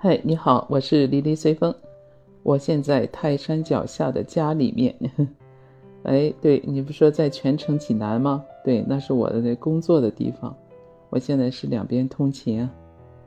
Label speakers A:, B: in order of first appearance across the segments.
A: 嗨，你好，我是离离随风，我现在泰山脚下的家里面。哎，对你不说在泉城济南吗？对，那是我的那工作的地方。我现在是两边通勤啊，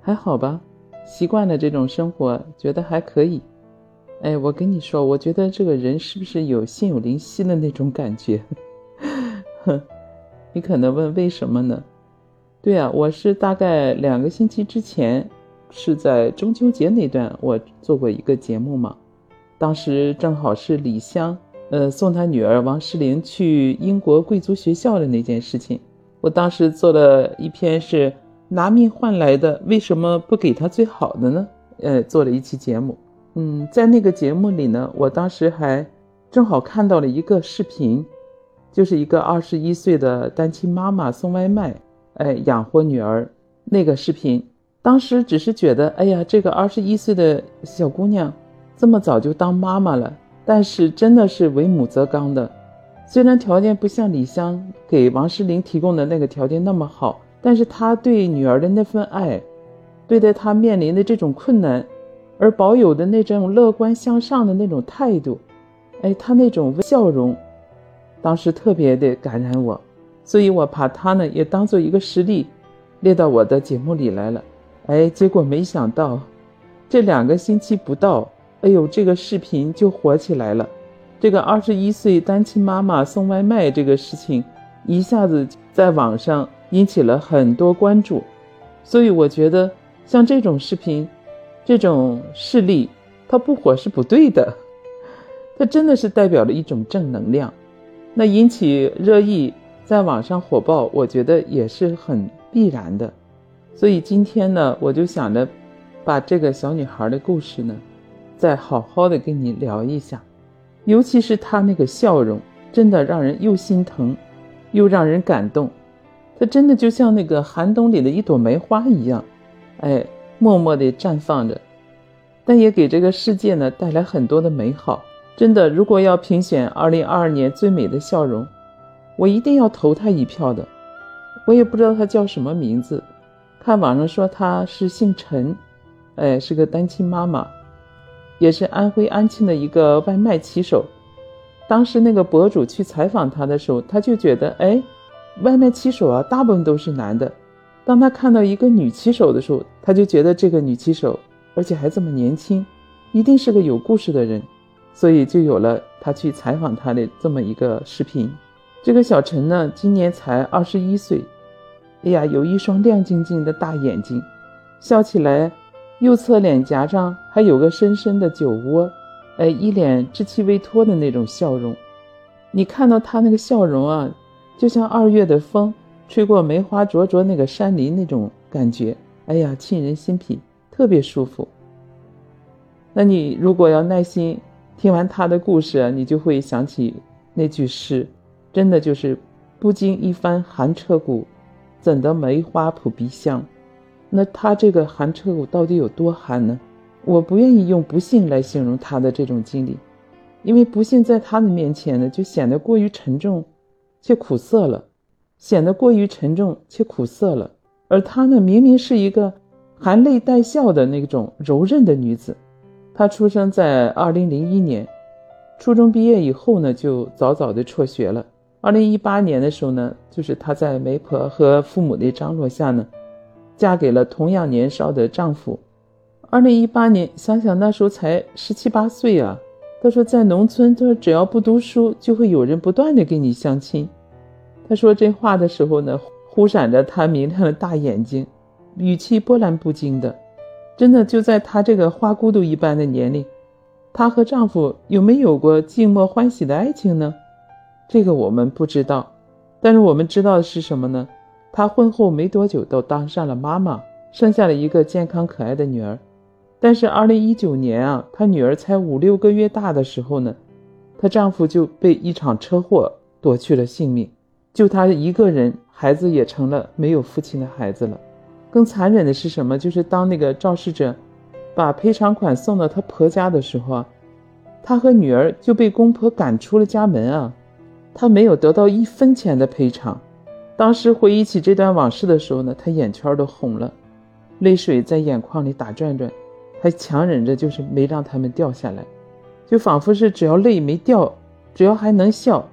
A: 还好吧？习惯了这种生活，觉得还可以。哎，我跟你说，我觉得这个人是不是有心有灵犀的那种感觉？哼，你可能问为什么呢？对啊，我是大概两个星期之前，是在中秋节那段，我做过一个节目嘛。当时正好是李湘，呃，送她女儿王诗龄去英国贵族学校的那件事情。我当时做了一篇是拿命换来的，为什么不给他最好的呢？呃，做了一期节目。嗯，在那个节目里呢，我当时还正好看到了一个视频，就是一个二十一岁的单亲妈妈送外卖。哎，养活女儿那个视频，当时只是觉得，哎呀，这个二十一岁的小姑娘这么早就当妈妈了，但是真的是为母则刚的。虽然条件不像李湘给王诗龄提供的那个条件那么好，但是她对女儿的那份爱，对待她面临的这种困难，而保有的那种乐观向上的那种态度，哎，她那种笑容，当时特别的感染我。所以我把他呢也当做一个实例，列到我的节目里来了。哎，结果没想到，这两个星期不到，哎呦，这个视频就火起来了。这个二十一岁单亲妈妈送外卖这个事情，一下子在网上引起了很多关注。所以我觉得，像这种视频，这种事例，它不火是不对的，它真的是代表了一种正能量，那引起热议。在网上火爆，我觉得也是很必然的，所以今天呢，我就想着把这个小女孩的故事呢，再好好的跟你聊一下，尤其是她那个笑容，真的让人又心疼，又让人感动，她真的就像那个寒冬里的一朵梅花一样，哎，默默地绽放着，但也给这个世界呢带来很多的美好。真的，如果要评选二零二二年最美的笑容。我一定要投他一票的，我也不知道他叫什么名字，看网上说他是姓陈，哎，是个单亲妈妈，也是安徽安庆的一个外卖骑手。当时那个博主去采访他的时候，他就觉得，哎，外卖骑手啊，大部分都是男的。当他看到一个女骑手的时候，他就觉得这个女骑手，而且还这么年轻，一定是个有故事的人，所以就有了他去采访他的这么一个视频。这个小陈呢，今年才二十一岁，哎呀，有一双亮晶晶的大眼睛，笑起来，右侧脸颊上还有个深深的酒窝，哎，一脸稚气未脱的那种笑容。你看到他那个笑容啊，就像二月的风吹过梅花灼灼那个山林那种感觉，哎呀，沁人心脾，特别舒服。那你如果要耐心听完他的故事，你就会想起那句诗。真的就是，不经一番寒彻骨，怎得梅花扑鼻香？那他这个寒彻骨到底有多寒呢？我不愿意用不幸来形容他的这种经历，因为不幸在他的面前呢，就显得过于沉重，且苦涩了，显得过于沉重且苦涩了。而她呢，明明是一个含泪带笑的那种柔韧的女子。她出生在二零零一年，初中毕业以后呢，就早早的辍学了。二零一八年的时候呢，就是她在媒婆和父母的张罗下呢，嫁给了同样年少的丈夫。二零一八年，想想那时候才十七八岁啊。她说在农村，她说只要不读书，就会有人不断的给你相亲。她说这话的时候呢，忽闪着她明亮的大眼睛，语气波澜不惊的。真的就在她这个花骨朵一般的年龄，她和丈夫有没有过静默欢喜的爱情呢？这个我们不知道，但是我们知道的是什么呢？她婚后没多久都当上了妈妈，生下了一个健康可爱的女儿。但是二零一九年啊，她女儿才五六个月大的时候呢，她丈夫就被一场车祸夺去了性命，就她一个人，孩子也成了没有父亲的孩子了。更残忍的是什么？就是当那个肇事者把赔偿款送到她婆家的时候啊，她和女儿就被公婆赶出了家门啊。他没有得到一分钱的赔偿。当时回忆起这段往事的时候呢，他眼圈都红了，泪水在眼眶里打转转。还强忍着就是没让他们掉下来，就仿佛是只要泪没掉，只要还能笑，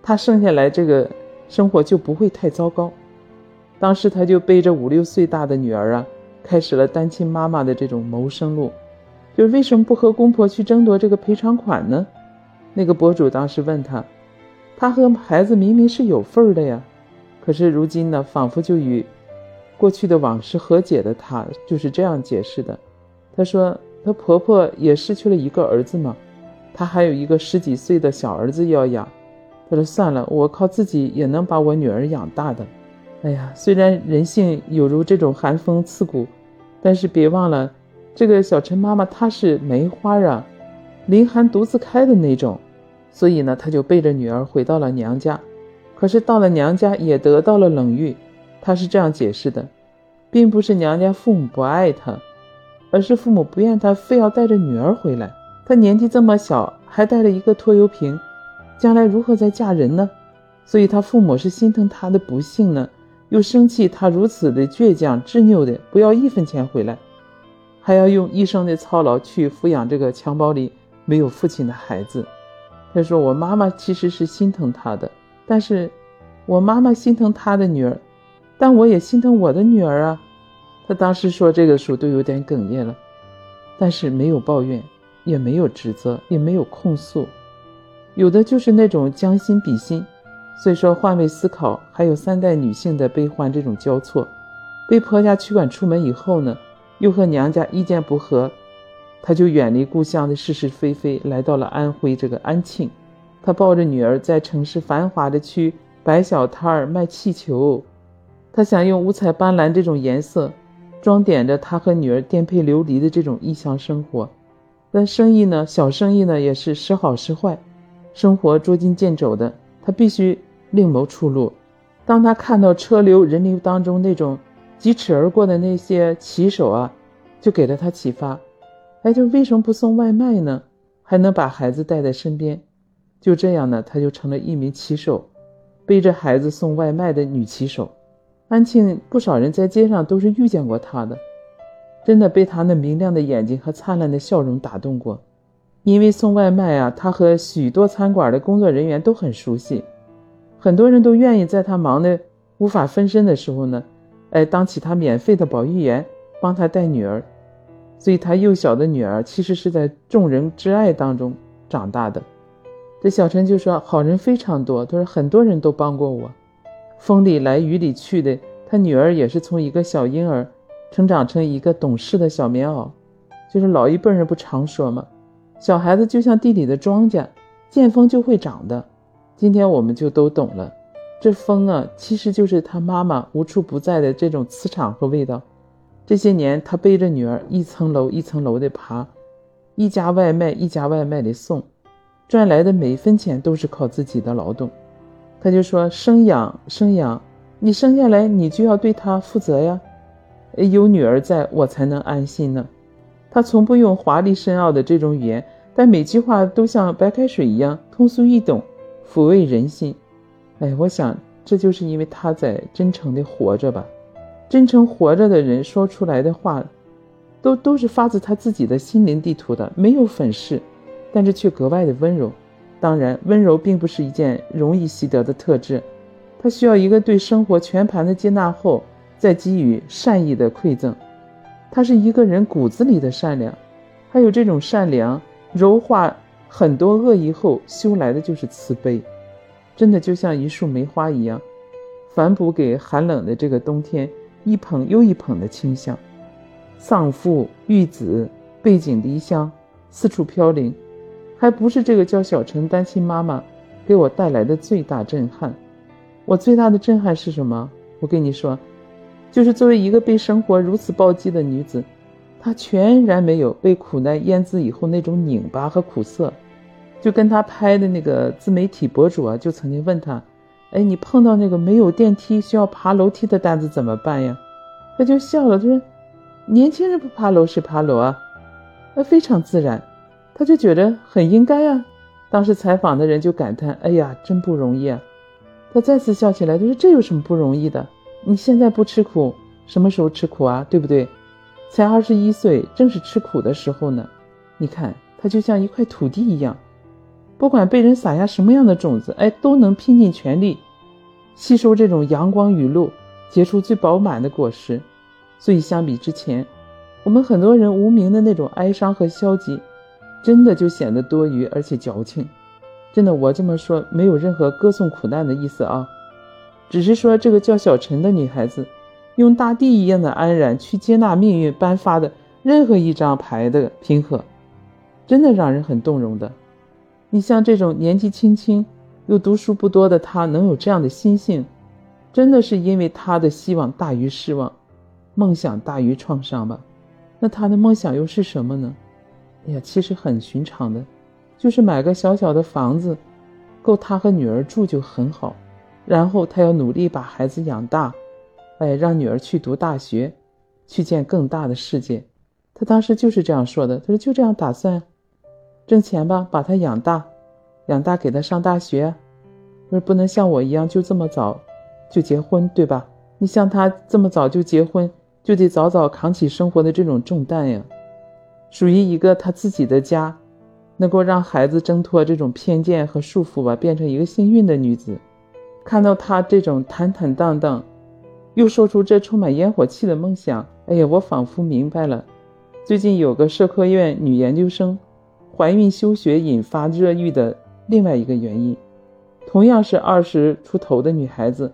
A: 他生下来这个生活就不会太糟糕。当时他就背着五六岁大的女儿啊，开始了单亲妈妈的这种谋生路。就是为什么不和公婆去争夺这个赔偿款呢？那个博主当时问他，他和孩子明明是有份儿的呀，可是如今呢，仿佛就与过去的往事和解的他，就是这样解释的。他说，他婆婆也失去了一个儿子嘛，他还有一个十几岁的小儿子要养。他说算了，我靠自己也能把我女儿养大的。哎呀，虽然人性有如这种寒风刺骨，但是别忘了。这个小陈妈妈她是梅花啊，凌寒独自开的那种，所以呢，她就背着女儿回到了娘家。可是到了娘家也得到了冷遇。她是这样解释的，并不是娘家父母不爱她，而是父母不愿她非要带着女儿回来。她年纪这么小，还带着一个拖油瓶，将来如何再嫁人呢？所以她父母是心疼她的不幸呢，又生气她如此的倔强执拗的不要一分钱回来。还要用一生的操劳去抚养这个襁褓里没有父亲的孩子。他说：“我妈妈其实是心疼他的，但是我妈妈心疼他的女儿，但我也心疼我的女儿啊。”他当时说这个时候都有点哽咽了，但是没有抱怨，也没有指责，也没有控诉，有的就是那种将心比心。所以说换位思考，还有三代女性的悲欢这种交错。被婆家驱赶出门以后呢？又和娘家意见不合，他就远离故乡的是是非非，来到了安徽这个安庆。他抱着女儿在城市繁华的区摆小摊儿卖气球，他想用五彩斑斓这种颜色装点着他和女儿颠沛流离的这种异乡生活。但生意呢，小生意呢也是时好时坏，生活捉襟见肘的，他必须另谋出路。当他看到车流人流当中那种。疾驰而过的那些骑手啊，就给了他启发。哎，就为什么不送外卖呢？还能把孩子带在身边。就这样呢，她就成了一名骑手，背着孩子送外卖的女骑手。安庆不少人在街上都是遇见过她的，真的被他那明亮的眼睛和灿烂的笑容打动过。因为送外卖啊，他和许多餐馆的工作人员都很熟悉，很多人都愿意在他忙得无法分身的时候呢。哎，当起他免费的保育员，帮他带女儿，所以他幼小的女儿其实是在众人之爱当中长大的。这小陈就说：“好人非常多，他说很多人都帮过我，风里来雨里去的。他女儿也是从一个小婴儿成长成一个懂事的小棉袄，就是老一辈人不常说吗？小孩子就像地里的庄稼，见风就会长的。今天我们就都懂了。”这风啊，其实就是他妈妈无处不在的这种磁场和味道。这些年，他背着女儿一层楼一层楼的爬，一家外卖一家外卖的送，赚来的每一分钱都是靠自己的劳动。他就说：“生养生养，你生下来你就要对他负责呀。有女儿在我才能安心呢。”他从不用华丽深奥的这种语言，但每句话都像白开水一样通俗易懂，抚慰人心。哎，我想这就是因为他在真诚的活着吧。真诚活着的人说出来的话，都都是发自他自己的心灵地图的，没有粉饰，但是却格外的温柔。当然，温柔并不是一件容易习得的特质，它需要一个对生活全盘的接纳后，再给予善意的馈赠。他是一个人骨子里的善良，还有这种善良柔化很多恶意后修来的就是慈悲。真的就像一束梅花一样，反哺给寒冷的这个冬天一捧又一捧的清香。丧父育子，背井离乡，四处飘零，还不是这个叫小陈单亲妈妈给我带来的最大震撼。我最大的震撼是什么？我跟你说，就是作为一个被生活如此暴击的女子，她全然没有被苦难腌渍以后那种拧巴和苦涩。就跟他拍的那个自媒体博主啊，就曾经问他：“哎，你碰到那个没有电梯需要爬楼梯的单子怎么办呀？”他就笑了，他说：“年轻人不爬楼谁爬楼啊？”那非常自然，他就觉得很应该啊。当时采访的人就感叹：“哎呀，真不容易啊！”他再次笑起来，他说：“这有什么不容易的？你现在不吃苦，什么时候吃苦啊？对不对？才二十一岁，正是吃苦的时候呢。你看，他就像一块土地一样，不管被人撒下什么样的种子，哎，都能拼尽全力吸收这种阳光雨露，结出最饱满的果实。所以，相比之前，我们很多人无名的那种哀伤和消极，真的就显得多余而且矫情。真的，我这么说没有任何歌颂苦难的意思啊，只是说这个叫小陈的女孩子，用大地一样的安然去接纳命运颁发的任何一张牌的平和，真的让人很动容的。你像这种年纪轻轻又读书不多的他，能有这样的心性，真的是因为他的希望大于失望，梦想大于创伤吧？那他的梦想又是什么呢？哎呀，其实很寻常的。就是买个小小的房子，够他和女儿住就很好。然后他要努力把孩子养大，哎，让女儿去读大学，去见更大的世界。他当时就是这样说的。他说就这样打算，挣钱吧，把他养大，养大给他上大学。说不能像我一样就这么早就结婚，对吧？你像他这么早就结婚，就得早早扛起生活的这种重担呀，属于一个他自己的家。能够让孩子挣脱这种偏见和束缚吧，变成一个幸运的女子。看到她这种坦坦荡荡，又说出这充满烟火气的梦想，哎呀，我仿佛明白了，最近有个社科院女研究生怀孕休学引发热议的另外一个原因。同样是二十出头的女孩子，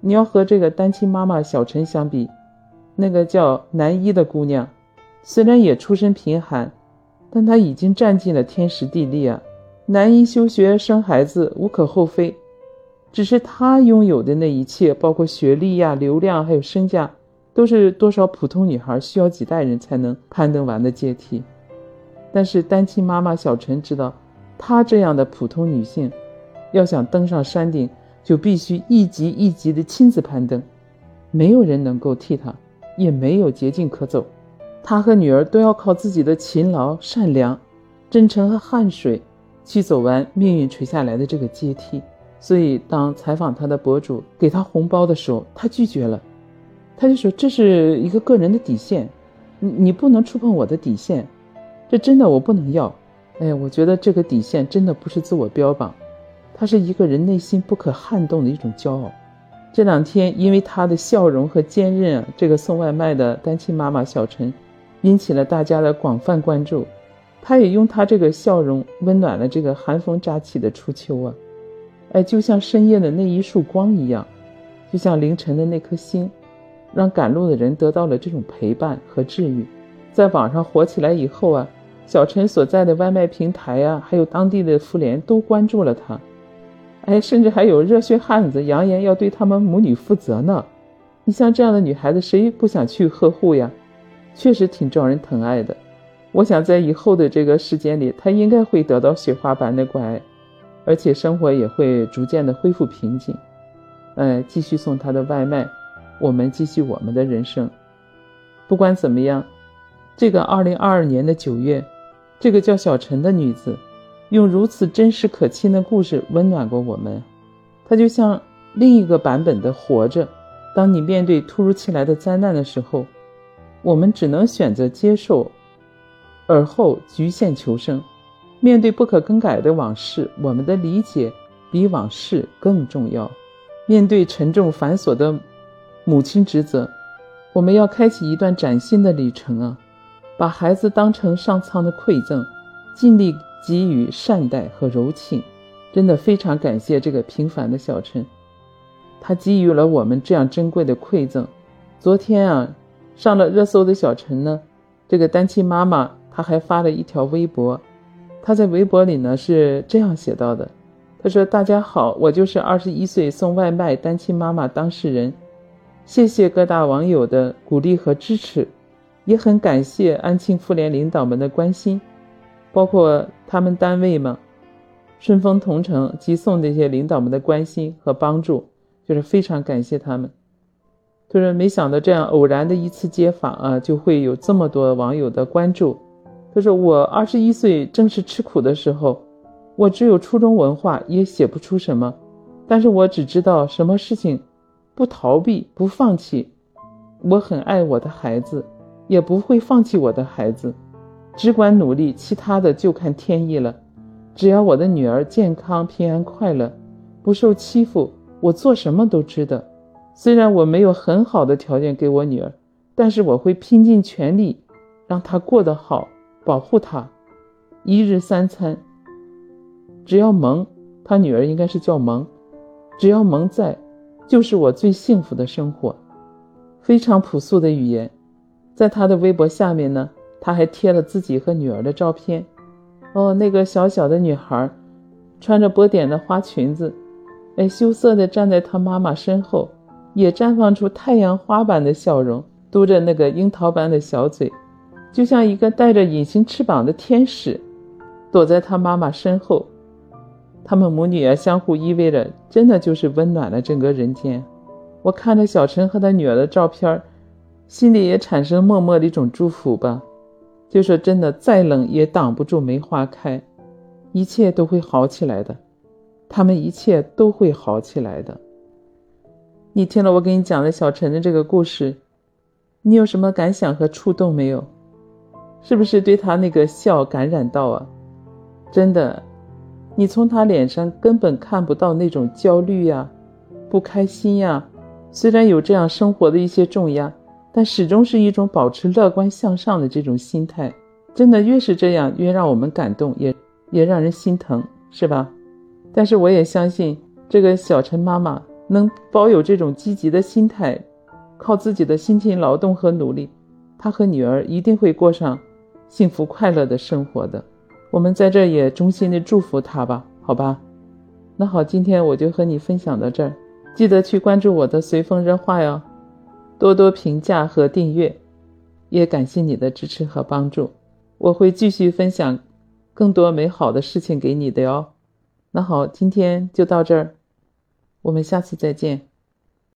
A: 你要和这个单亲妈妈小陈相比，那个叫南一的姑娘，虽然也出身贫寒。但她已经占尽了天时地利啊！南一休学生孩子无可厚非，只是她拥有的那一切，包括学历呀、流量还有身价，都是多少普通女孩需要几代人才能攀登完的阶梯。但是单亲妈妈小陈知道，她这样的普通女性，要想登上山顶，就必须一级一级的亲自攀登，没有人能够替她，也没有捷径可走。他和女儿都要靠自己的勤劳、善良、真诚和汗水，去走完命运垂下来的这个阶梯。所以，当采访他的博主给他红包的时候，他拒绝了。他就说：“这是一个个人的底线，你你不能触碰我的底线，这真的我不能要。”哎，我觉得这个底线真的不是自我标榜，它是一个人内心不可撼动的一种骄傲。这两天，因为他的笑容和坚韧啊，这个送外卖的单亲妈妈小陈。引起了大家的广泛关注，他也用他这个笑容温暖了这个寒风乍起的初秋啊，哎，就像深夜的那一束光一样，就像凌晨的那颗星，让赶路的人得到了这种陪伴和治愈。在网上火起来以后啊，小陈所在的外卖平台啊，还有当地的妇联都关注了他，哎，甚至还有热血汉子扬言要对他们母女负责呢。你像这样的女孩子，谁不想去呵护呀？确实挺招人疼爱的，我想在以后的这个时间里，他应该会得到雪花般的关爱，而且生活也会逐渐的恢复平静。哎，继续送他的外卖，我们继续我们的人生。不管怎么样，这个二零二二年的九月，这个叫小陈的女子，用如此真实可亲的故事温暖过我们。她就像另一个版本的活着。当你面对突如其来的灾难的时候。我们只能选择接受，而后局限求生。面对不可更改的往事，我们的理解比往事更重要。面对沉重繁琐的母亲职责，我们要开启一段崭新的旅程啊！把孩子当成上苍的馈赠，尽力给予善待和柔情。真的非常感谢这个平凡的小陈，他给予了我们这样珍贵的馈赠。昨天啊。上了热搜的小陈呢，这个单亲妈妈，她还发了一条微博。她在微博里呢是这样写到的：“她说，大家好，我就是二十一岁送外卖单亲妈妈当事人。谢谢各大网友的鼓励和支持，也很感谢安庆妇联领导们的关心，包括他们单位嘛，顺丰同城寄送这些领导们的关心和帮助，就是非常感谢他们。”就是没想到这样偶然的一次街访啊，就会有这么多网友的关注。他说：“我二十一岁正是吃苦的时候，我只有初中文化，也写不出什么。但是我只知道什么事情不逃避、不放弃。我很爱我的孩子，也不会放弃我的孩子，只管努力，其他的就看天意了。只要我的女儿健康、平安、快乐，不受欺负，我做什么都值得。虽然我没有很好的条件给我女儿，但是我会拼尽全力让她过得好，保护她。一日三餐，只要萌，她女儿应该是叫萌，只要萌在，就是我最幸福的生活。非常朴素的语言，在他的微博下面呢，他还贴了自己和女儿的照片。哦，那个小小的女孩，穿着波点的花裙子，哎，羞涩的站在她妈妈身后，也绽放出太阳花般的笑容，嘟着那个樱桃般的小嘴，就像一个带着隐形翅膀的天使。躲在他妈妈身后，他们母女啊相互依偎着，真的就是温暖了整个人间。我看着小陈和他女儿的照片，心里也产生默默的一种祝福吧。就说真的，再冷也挡不住梅花开，一切都会好起来的，他们一切都会好起来的。你听了我给你讲的小陈的这个故事，你有什么感想和触动没有？是不是对他那个笑感染到啊？真的，你从他脸上根本看不到那种焦虑呀、不开心呀。虽然有这样生活的一些重压，但始终是一种保持乐观向上的这种心态。真的，越是这样，越让我们感动，也也让人心疼，是吧？但是我也相信，这个小陈妈妈能保有这种积极的心态，靠自己的辛勤劳动和努力，她和女儿一定会过上幸福快乐的生活的。我们在这也衷心的祝福他吧，好吧？那好，今天我就和你分享到这儿，记得去关注我的随风热话哟，多多评价和订阅，也感谢你的支持和帮助，我会继续分享更多美好的事情给你的哟。那好，今天就到这儿，我们下次再见。